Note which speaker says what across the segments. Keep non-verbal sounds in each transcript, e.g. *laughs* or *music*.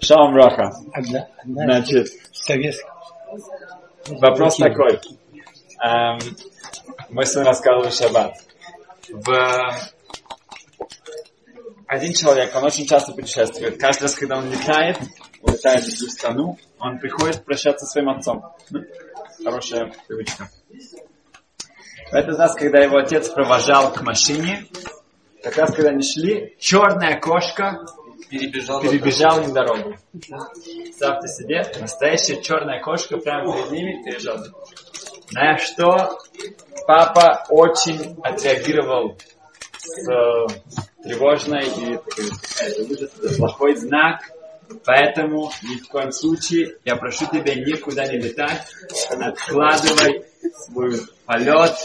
Speaker 1: Шалом Роха.
Speaker 2: Одна, одна
Speaker 1: Значит, вопрос такой. Эм, мы с вами рассказывали Шаббат. В... Один человек, он очень часто путешествует. Каждый раз, когда он летает, улетает в другую страну, он приходит прощаться со своим отцом. Хорошая привычка. В этот раз, когда его отец провожал к машине, как раз когда они шли, черная кошка
Speaker 3: Перебежал.
Speaker 1: перебежала им дорогу. Представьте себе, настоящая черная кошка прямо перед ними перебежала. На что папа очень отреагировал с, э, тревожно и это плохой знак, поэтому ни в коем случае я прошу тебя никуда не летать, откладывай свой полет,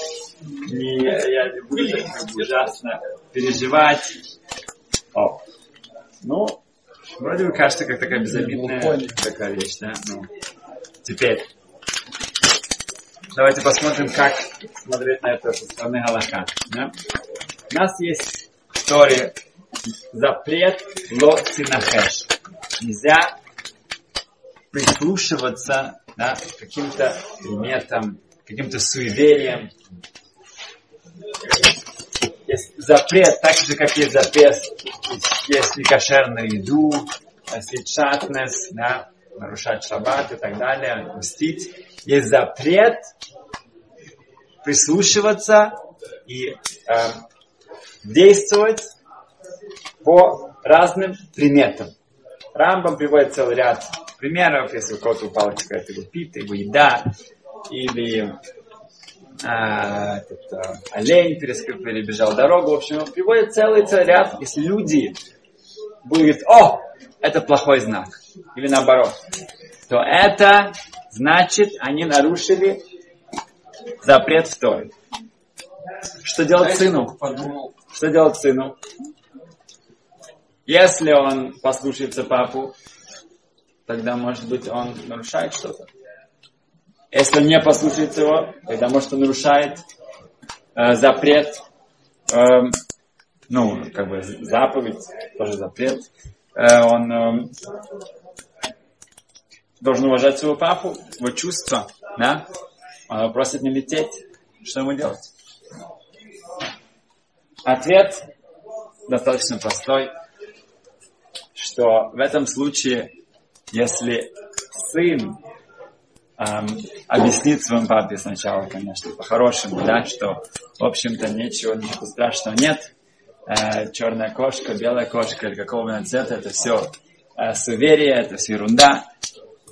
Speaker 1: не, я буду ужасно переживать. О. Ну, вроде бы кажется, как такая безобидная такая вещь, да? Ну, теперь, давайте посмотрим, как смотреть на это со стороны Галака. Да? У нас есть в Торе запрет ло цинахеш. Нельзя прислушиваться да, каким-то приметам, каким-то суевериям. Есть запрет, так же, как есть запрет, если кошерную еду, шатнес, да, нарушать шаббат и так далее, мстить. Есть запрет прислушиваться и э, действовать по разным приметам. Рамбам приводит целый ряд примеров, если у кого-то упала какая-то пита, его еда, или а, этот, а, олень перебежал дорогу. В общем, приводит целый, целый ряд. Если люди будут о, это плохой знак, или наоборот, то это значит, они нарушили запрет в Торе. Что делать сыну? Что делать сыну? Если он послушается папу, тогда, может быть, он нарушает что-то. Если не послушается его, может, он нарушает э, запрет, эм, ну, как бы заповедь, тоже запрет. Э, он эм, должен уважать своего папу, его чувства, да? Он просит не лететь. Что ему делать? Ответ достаточно простой, что в этом случае, если сын эм, объяснит своему папе сначала, конечно, по-хорошему, да, что, в общем-то, ничего, ничего страшного нет, Э, черная кошка, белая кошка или какого цвета, это все э, суеверие, это все ерунда.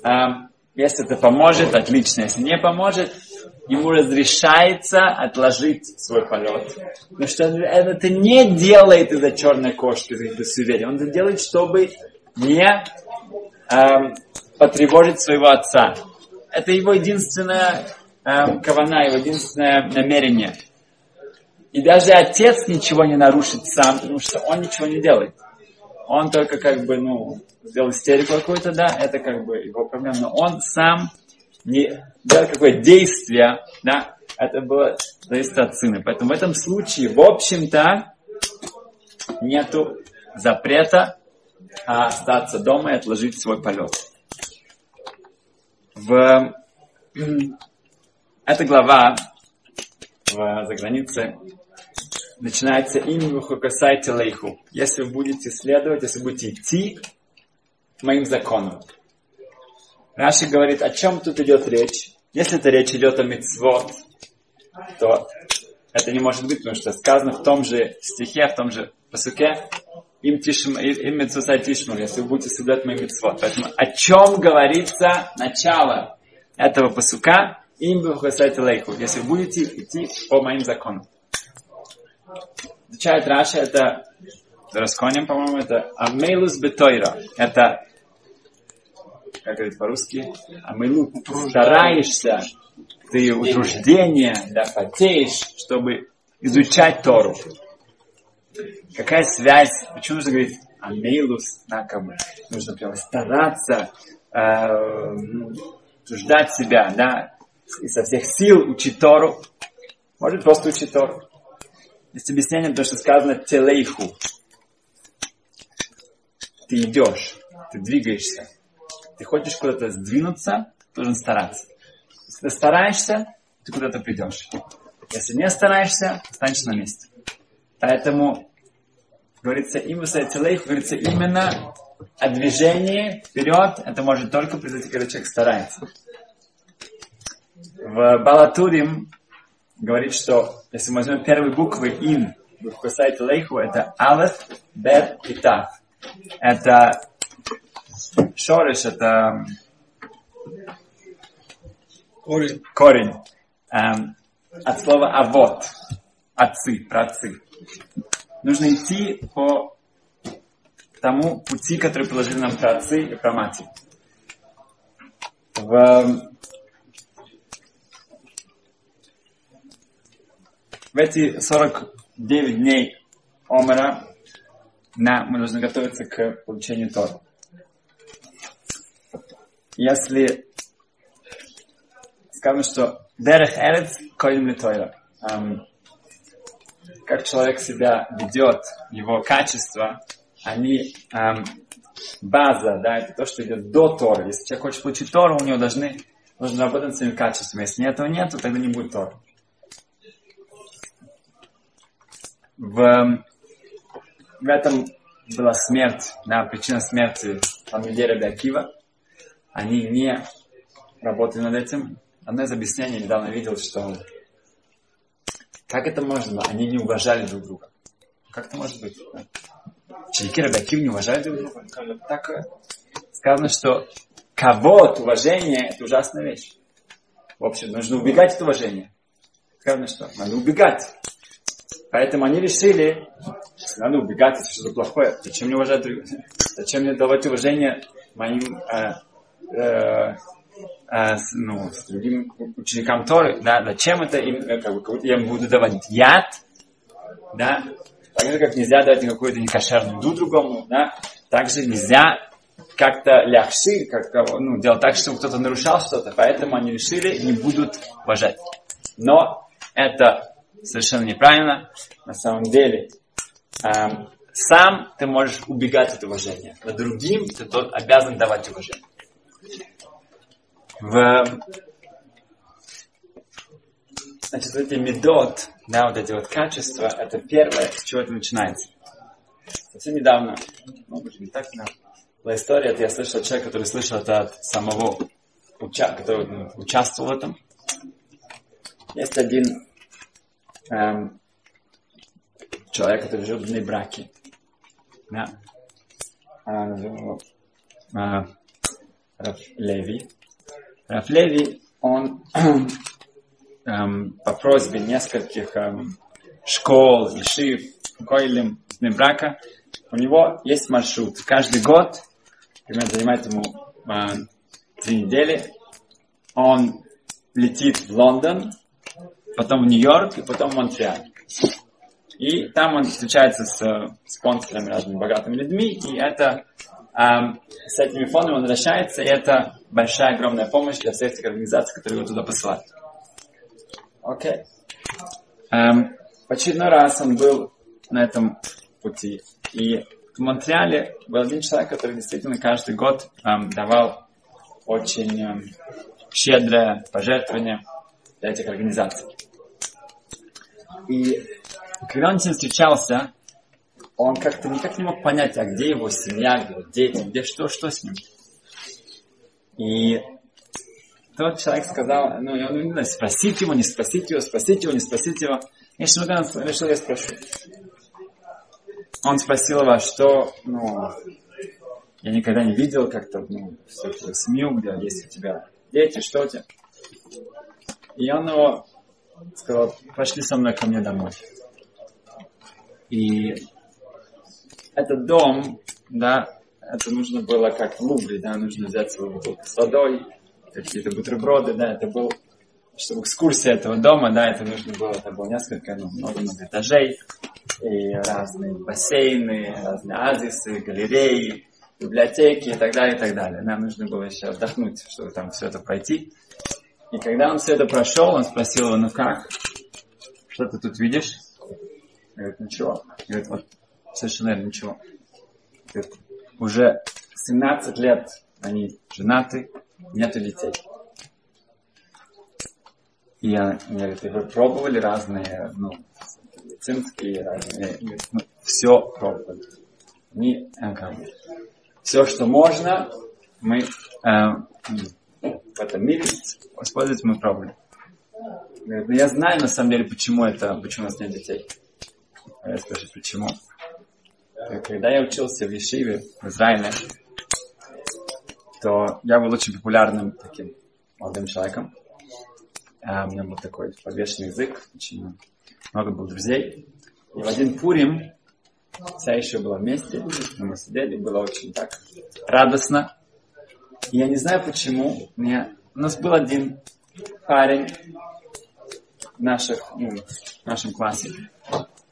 Speaker 1: Эм, если это поможет, отлично. Если не поможет, ему разрешается отложить свой полет. Потому что он это не делает из-за черной кошки, из-за суеверия. Он это делает, чтобы не эм, потревожить своего отца. Это его единственная эм, кавана, его единственное намерение. И даже отец ничего не нарушит сам, потому что он ничего не делает. Он только как бы, ну, сделал истерику какую-то, да, это как бы его проблема. Но он сам не делал какое действие, да, это было зависит от сына. Поэтому в этом случае, в общем-то, нету запрета а остаться дома и отложить свой полет. В эта глава в загранице начинается имя Хукасайте Лейху. Если вы будете следовать, если будете идти моим законам. Раши говорит, о чем тут идет речь. Если это речь идет о мицвод, то это не может быть, потому что сказано в том же стихе, в том же посуке, им, тишм, им митцвосай тишмур, если вы будете соблюдать мои митцвот. Поэтому о чем говорится начало этого посука, им бухасайте лейху, если вы будете идти по моим законам. Изучает Раша, это Расконим, по-моему, это Амейлус Бетойра. Это, как говорить по-русски, Амейлу, стараешься, ты утруждение, да, потеешь, чтобы изучать Тору. Какая связь? Почему нужно говорить Амейлус, бы, нужно прямо стараться, э, ну, утруждать себя, да, и со всех сил учить Тору. Может просто учить Тору. Есть объяснение, потому что сказано телейху. Ты идешь. ты двигаешься. Ты хочешь куда-то сдвинуться, должен стараться. Если ты стараешься, ты куда-то придешь. Если не стараешься, останешься на месте. Поэтому говорится, им говорится именно о движении вперед. Это может только произойти, когда человек старается. В Балатурим говорит, что если мы возьмем первые буквы ин в Хусайте Лейху, это Алеф, Бет и Тав. Это шориш, это
Speaker 2: корень.
Speaker 1: корень. Эм, от слова авот, отцы, праотцы. Нужно идти по тому пути, который положили нам праотцы и прамати. В, в эти 49 дней Омера на, мы должны готовиться к получению Тора. Если сказано, что Дерех Эрец Коим Литойра. Как человек себя ведет, его качества, они эм, база, да, это то, что идет до Тора. Если человек хочет получить Тору, у него должны, должен работать своими качествами. Если этого нет, то тогда не будет Тора. В, в этом была смерть, да, причина смерти Талмидера Беакива. Они не работали над этим. Одно из объяснений недавно видел, что как это можно? Они не уважали друг друга. Как это может быть? Ученики Рабиакив не уважали друг друга. Так сказано, что кого-то уважение это ужасная вещь. В общем, нужно убегать от уважения. Сказано, что надо убегать. Поэтому они решили, что надо убегать, это что-то плохое. Зачем мне уважать друг друга? Зачем мне давать уважение моим э, э, э, ну, с другим ученикам Торы, да, зачем это им, э, как бы, я им буду давать яд, да, так же, как нельзя давать какую-то некошерную еду другому, да, также нельзя как-то ляхши, как, ну, делать так, чтобы кто-то нарушал что-то, поэтому они решили, не будут уважать. Но это совершенно неправильно, на самом деле. Эм, сам ты можешь убегать от уважения, но другим ты тот обязан давать уважение в значит, эти медот, да, вот эти вот качества, это первое, с чего это начинается. Совсем недавно, может быть, не так недавно, была история, это я слышал от человека, который слышал это от самого, уча, который ну, участвовал в этом. Есть один эм, человек, который живет в браке. Да. А, а, Леви. Рафлеви, он *clears throat* эм, по просьбе нескольких эм, школ, ишив, койлем, брака, у него есть маршрут. Каждый год, примерно занимает ему э, три недели, он летит в Лондон, потом в Нью-Йорк и потом в Монреаль. И там он встречается с спонсорами, разными богатыми людьми, и это с этими фондами он возвращается, и это большая, огромная помощь для всех этих организаций, которые его туда посылают. Окей. Okay. В очередной раз он был на этом пути. И в Монреале был один человек, который действительно каждый год эм, давал очень эм, щедрое пожертвование для этих организаций. И когда он с ним встречался, он как-то никак не мог понять, а где его семья, где дети, где что, что с ним. И тот человек сказал, ну, он не знаю, спросить его, не спросить его, спросить его, не спросить его. Я решил, я спрошу. Он спросил его, что, ну, я никогда не видел как-то, ну, всю твою семью, где есть у тебя дети, что у тебя. И он его сказал, пошли со мной ко мне домой. И этот дом, да, это нужно было как в Лувре, да, нужно взять свою бутылку с водой, какие-то бутерброды, да, это был, чтобы экскурсия этого дома, да, это нужно было, это было несколько, ну, много-много этажей, и разные бассейны, разные азисы, галереи, библиотеки и так далее, и так далее. Нам нужно было еще отдохнуть, чтобы там все это пройти. И когда он все это прошел, он спросил его, ну как? Что ты тут видишь? Говорит, ничего. Говорит, вот совершенно ничего. Говорит, уже 17 лет они женаты, нету детей. И я, мне говорит, вы пробовали разные, ну, медицинские, разные, ну, все пробовали. Не, э, все, что можно, мы э, в этом мире использовать мы пробовали. Ну я знаю на самом деле, почему это, почему у нас нет детей. Я спрашиваю, почему. Когда я учился в Ешиве в Израиле, то я был очень популярным таким молодым человеком. А у меня был такой подвешенный язык, очень много было друзей. И в один Пурим вся еще была вместе, мы сидели, было очень так радостно. И я не знаю почему, меня, у нас был один парень в, наших, ну, в нашем классе.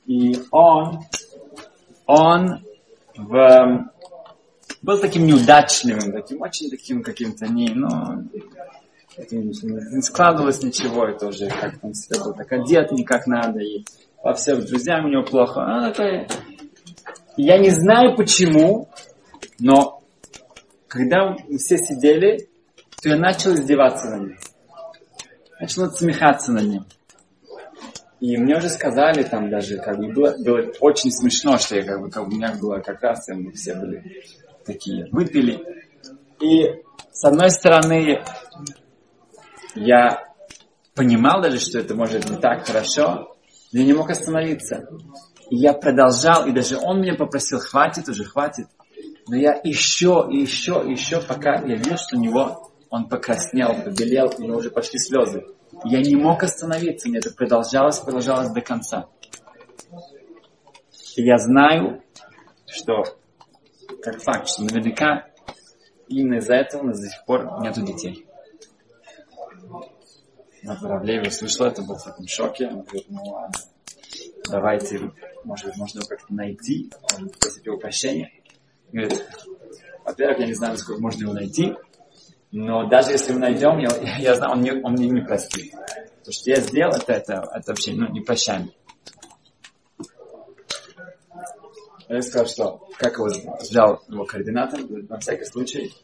Speaker 1: И он, он в, был таким неудачливым, таким очень таким каким-то не, ну, не складывалось ничего, и тоже как он себя был так одет не как надо, и во всех друзьям у него плохо. А, такой... Я не знаю почему, но когда мы все сидели, то я начал издеваться над ним. Начал смехаться над ним. И мне уже сказали там даже, как бы было, было очень смешно, что я как бы, как у меня было как раз, мы все были такие, выпили. И с одной стороны, я понимал даже, что это может не так хорошо, но я не мог остановиться. И я продолжал, и даже он меня попросил, хватит уже, хватит. Но я еще, и еще, и еще, пока я видел, что у него он покраснел, побелел, у него уже пошли слезы. Я не мог остановиться, мне это продолжалось, продолжалось до конца. И я знаю, что, как факт, что наверняка именно из-за этого у нас до сих пор нету детей. Равлеев услышал это, был в таком шоке. Он говорит, ну ладно, давайте, может быть, можно его как-то найти. Он просит его прощения. Говорит, во-первых, я не знаю, сколько можно его найти, но даже если мы найдем, я, *laughs* я знаю, он, не, он мне не простит. То, что я сделал, это, это, вообще ну, не прощаемо. Я сказал, что как его взял его координаты, на всякий случай,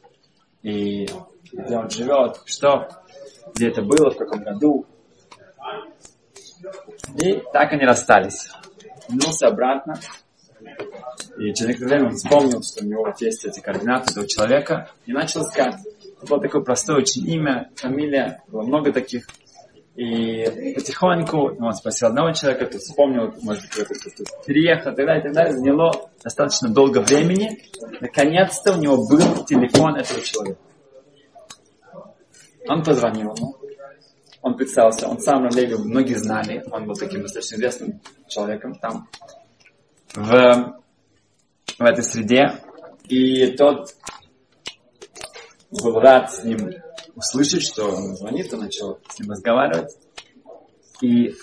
Speaker 1: и где он живет, что, где это было, в каком году. И так они расстались. Вернулся обратно. И через некоторое время он вспомнил, что у него есть эти координаты этого человека, и начал искать. Было такое простое очень имя, фамилия, было много таких. И потихоньку он спросил одного человека, тот вспомнил, может быть, кто-то переехал, и так далее, и так далее. Заняло достаточно долго времени. Наконец-то у него был телефон этого человека. Он позвонил ему, он представился, он сам Равлеви, многие знали, он был таким достаточно известным человеком там, в, в этой среде. И тот был рад с ним услышать, что он звонит, он начал с ним разговаривать. И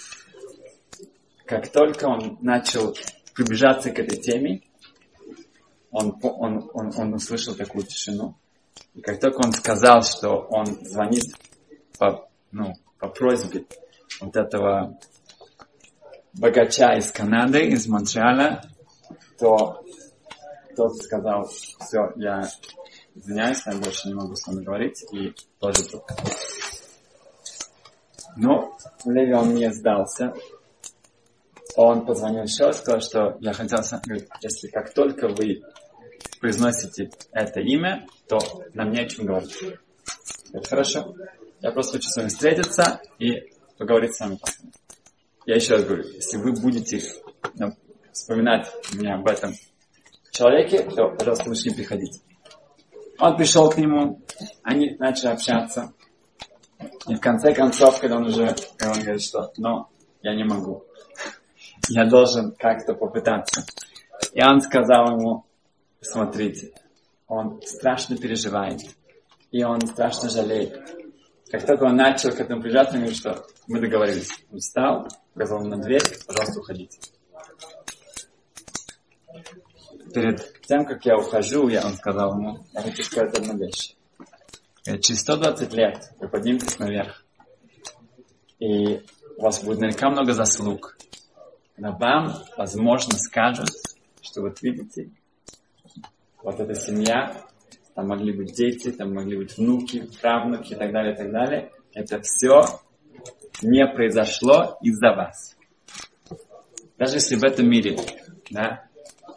Speaker 1: как только он начал приближаться к этой теме, он, он, он, он услышал такую тишину. И как только он сказал, что он звонит по, ну, по просьбе вот этого богача из Канады, из Монреаля, то тот сказал, все, я извиняюсь, я больше не могу с вами говорить, и тоже трубку. Но Леви он не сдался. Он позвонил еще, сказал, что я хотел, говорит, если как только вы произносите это имя, то нам не о чем говорить. Это хорошо. Я просто хочу с вами встретиться и поговорить с вами. Я еще раз говорю, если вы будете ну, вспоминать меня об этом человеке, то, пожалуйста, лучше не приходите. Он пришел к нему, они начали общаться. И в конце концов, когда он уже, когда он говорит, что, ну, я не могу. Я должен как-то попытаться. И он сказал ему, смотрите, он страшно переживает. И он страшно жалеет. Как только он начал к этому приближаться, он говорит, что мы договорились. Он встал, указал на дверь, пожалуйста, уходите. Перед тем, как я ухожу, я, он сказал ему, я хочу сказать одну вещь. Через 120 лет вы подниметесь наверх, и у вас будет наверняка много заслуг. Но вам, возможно, скажут, что вот видите, вот эта семья, там могли быть дети, там могли быть внуки, правнуки и так далее, и так далее. Это все не произошло из-за вас. Даже если в этом мире, да,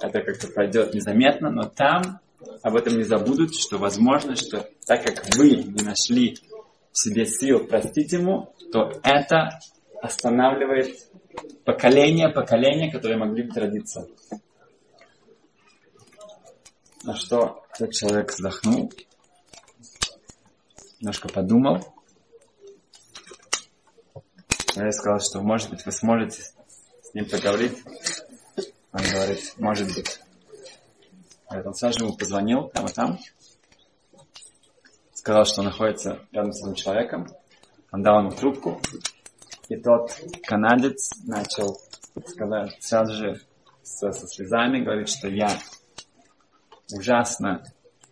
Speaker 1: это как-то пройдет незаметно, но там об этом не забудут, что возможно, что так как вы не нашли в себе сил простить ему, то это останавливает поколение, поколение, которые могли бы родиться. На что тот человек вздохнул, немножко подумал. Я сказал, что может быть вы сможете с ним поговорить. Он говорит, может быть. Говорит, он сразу ему позвонил, там и там. Сказал, что он находится рядом с этим человеком. Он дал ему трубку. И тот канадец начал сказать сразу же со, со слезами, говорит, что я ужасно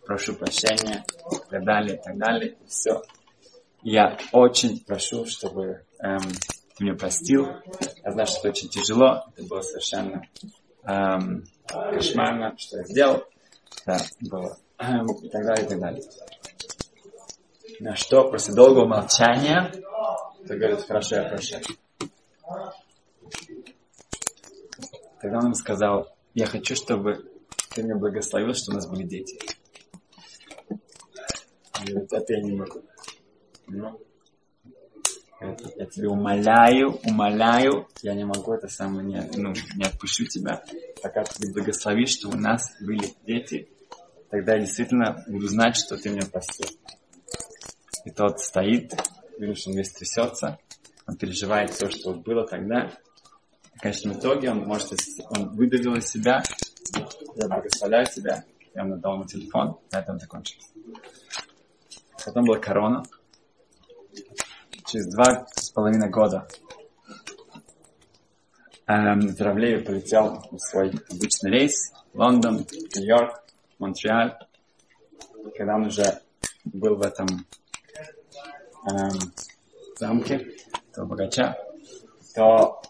Speaker 1: прошу прощения, и так далее, и так далее. Все. Я очень прошу, чтобы эм, ты меня простил. Я знаю, что это очень тяжело. Это было совершенно эм, кошмарно, что я сделал. Да, было. Эм, и так далее, и так далее. На что после долгого молчания ты говорит, хорошо, я прощаю. Тогда он ему сказал, я хочу, чтобы ты меня благословил, что у нас были дети. Он говорит, это я не могу. Ну, я тебе умоляю, умоляю, я не могу это самое, не, ну, не отпущу тебя, пока ты благословишь, что у нас были дети, тогда я действительно буду знать, что ты меня простил. И тот стоит, видишь, он весь трясется, он переживает все, что было тогда. В конечном итоге он может, он выдавил из себя, я благословляю тебя, я ему дал ему телефон, на этом закончилось. Потом была корона. Через два с половиной года эм, Травлеев полетел в свой обычный рейс. Лондон, Нью-Йорк, Монреаль. Когда он уже был в этом эм, замке, этого богача, то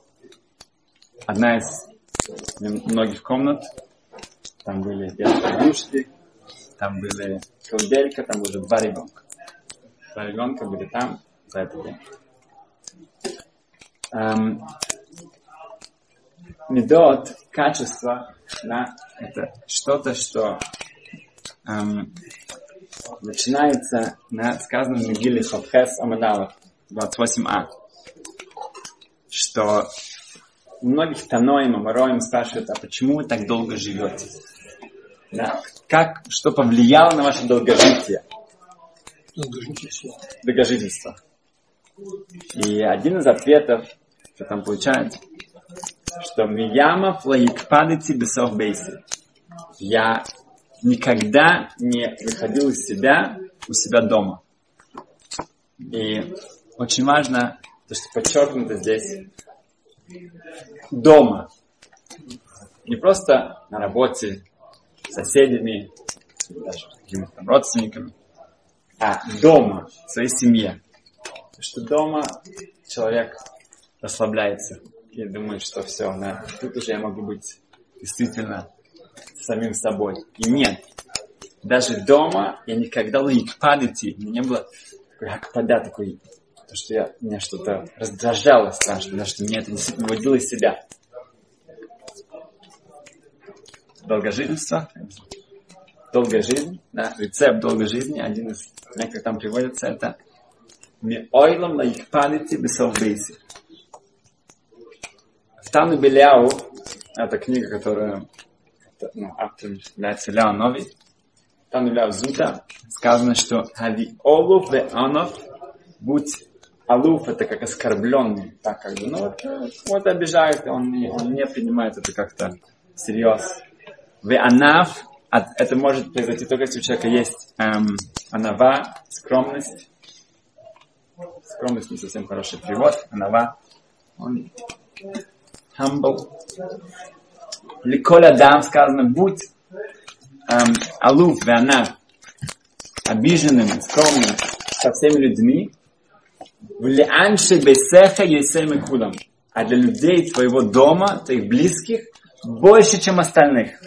Speaker 1: одна из многих комнат, там были детские подушки, там были колыбелька, там были два ребенка. Два ребенка были там за этот день. Эм, медот, качество, да, это что-то, что эм, начинается на сказанном Мегиле Хавхес Амадалах 28а что многих Таноим, Амароим спрашивают, а почему вы так долго живете? Да. Как, что повлияло на ваше долгожитие? Долгожительство. Долгожительство. И один из ответов, что там получается, что Мияма флагикпадыти бесов бейси. Я никогда не выходил из себя у себя дома. И очень важно то, что подчеркнуто здесь, дома. Не просто на работе, с соседями, даже какими-то родственниками, а дома, в своей семье. Потому что дома человек расслабляется и думает, что все, да, тут уже я могу быть действительно самим собой. И нет. Даже дома я никогда не падайте, не было такой акпада, такой то, что я, меня что-то раздражало страшно, да, что меня это действительно выводило из себя. Долгожительство, долгая жизнь, да, рецепт долгой жизни, один из некоторых там приводится, это «Ми ойлам их памяти бесовбейси». В Тану Беляу, это книга, которая ну, автор является Ляо Нови, Тану Беляу Зута, сказано, что «Хави олу ве анов будь Алуф это как оскорбленный, так как бы, ну вот, вот обижает, он не, он не принимает это как-то всерьез. В анаф, это может произойти только если у человека есть эм, анава, скромность. Скромность не совсем хороший перевод. Анава, он humble. Ликоля дам сказано, будь эм, алуф, веанав, обиженным, скромным со всеми людьми, Влианши бесеха есем кудам. А для людей твоего дома, твоих близких, больше, чем остальных.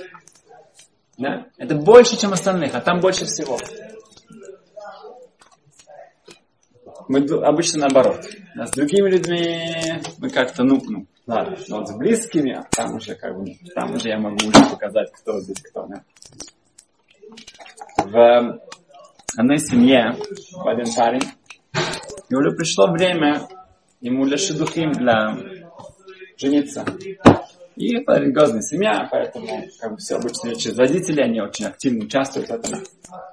Speaker 1: Да? Это больше, чем остальных, а там больше всего. Мы обычно наоборот. А с другими людьми мы как-то, ну, ну, ладно, но вот с близкими, а там уже как бы, там уже я могу уже показать, кто здесь кто. Да? В одной семье один парень, и пришло время ему для шедухим, для жениться. И это религиозная семья, поэтому как бы все обычно через родителей, они очень активно участвуют в этом,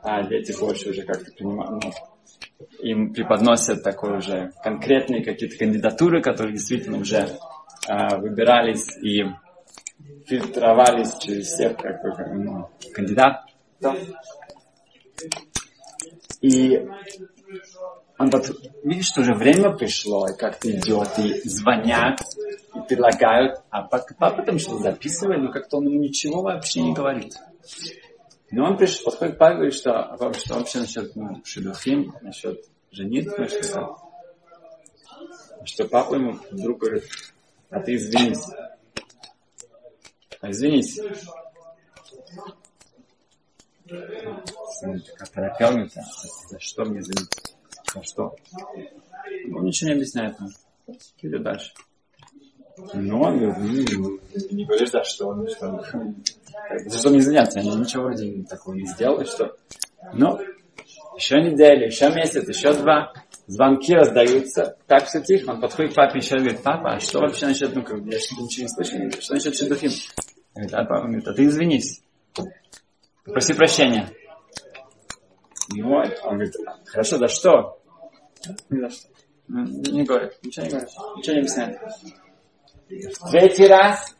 Speaker 1: а дети больше уже как-то принимают, ну, им преподносят такой уже конкретные какие-то кандидатуры, которые действительно уже э, выбирались и фильтровались через всех как бы, ну, кандидатов. И он вот видит, что уже время пришло, и как-то идет, и звонят, и предлагают, а папа там что-то записывает, но как-то он ему ничего вообще не говорит. Но он пришел, подходит папе и говорит, что, а что вообще насчет ну, шедухим, насчет женитьбы, что Что папа ему вдруг говорит, а ты извинись. А извинись. Оторопел мне за что мне извиниться? За что? Он ничего не объясняет нам. Идет дальше. Ну, он говорит, ну, не говоришь, за что, ну, что, за что мне извиняться, я ничего вроде такого не сделал, что, ну, еще неделя, еще месяц, еще два, звонки раздаются, так все тихо, он подходит к папе еще и говорит, папа, а что вообще насчет, ну, как, я что-то ничего не слышу, что насчет Шедухим? Говорит, а папа говорит, а ты извинись, проси прощения. Вот, он говорит, хорошо, за что? Не за что. Ну, не говорит, ничего не говорит, ничего не объясняет. Третий раз,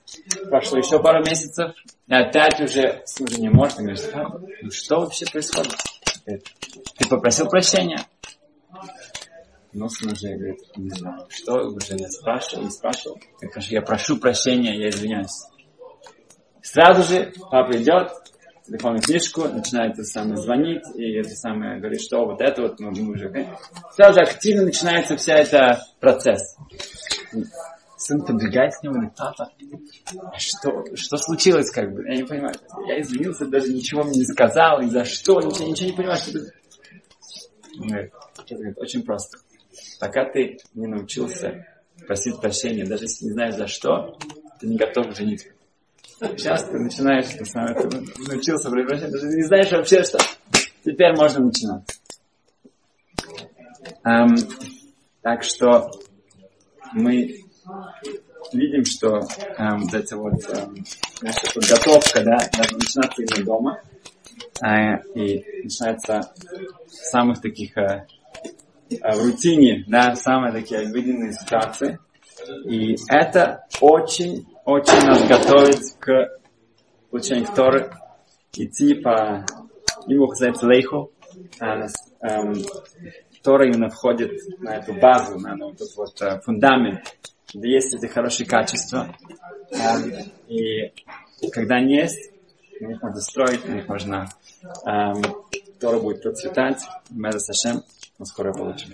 Speaker 1: прошло еще пару месяцев, и опять уже уже не может, говорит, ну что вообще происходит? Ты попросил прощения? Ну, служи, говорит, не знаю, что, уже я спрашивал, не спрашивал. Я говорю, я прошу прощения, я извиняюсь. Сразу же папа идет, телефонную книжку, начинает это самое звонить, и это самое говорит, что вот это вот мы, мы уже... Сразу же активно начинается вся эта процесс. Сын подбегает к нему и говорит, папа, а что, что случилось, как бы? Я не понимаю. Я извинился, даже ничего мне не сказал, и за что, ничего, ничего не понимаю, что ты... Говорит, очень просто. Пока ты не научился просить прощения, даже если не знаешь за что, ты не готов жениться. Сейчас ты начинаешь, ты, сам, ты научился просить прощения, даже не знаешь вообще, что теперь можно начинать. Um, так что мы видим, что эм, вот эта вот эм, наша подготовка, да, начинается именно дома, э, и начинается с самых таких э, э, в рутине, да, самые такие обыденные ситуации. И это очень, очень нас готовит к получению Торы, идти по ему называется лейху, а, эм, Тора именно входит на эту базу, на, на вот этот вот э, фундамент есть эти хорошие качества. Эм, и когда они есть, на можно строить, них можно... Эм, Тора будет процветать. Меда Сашем, мы скоро получим.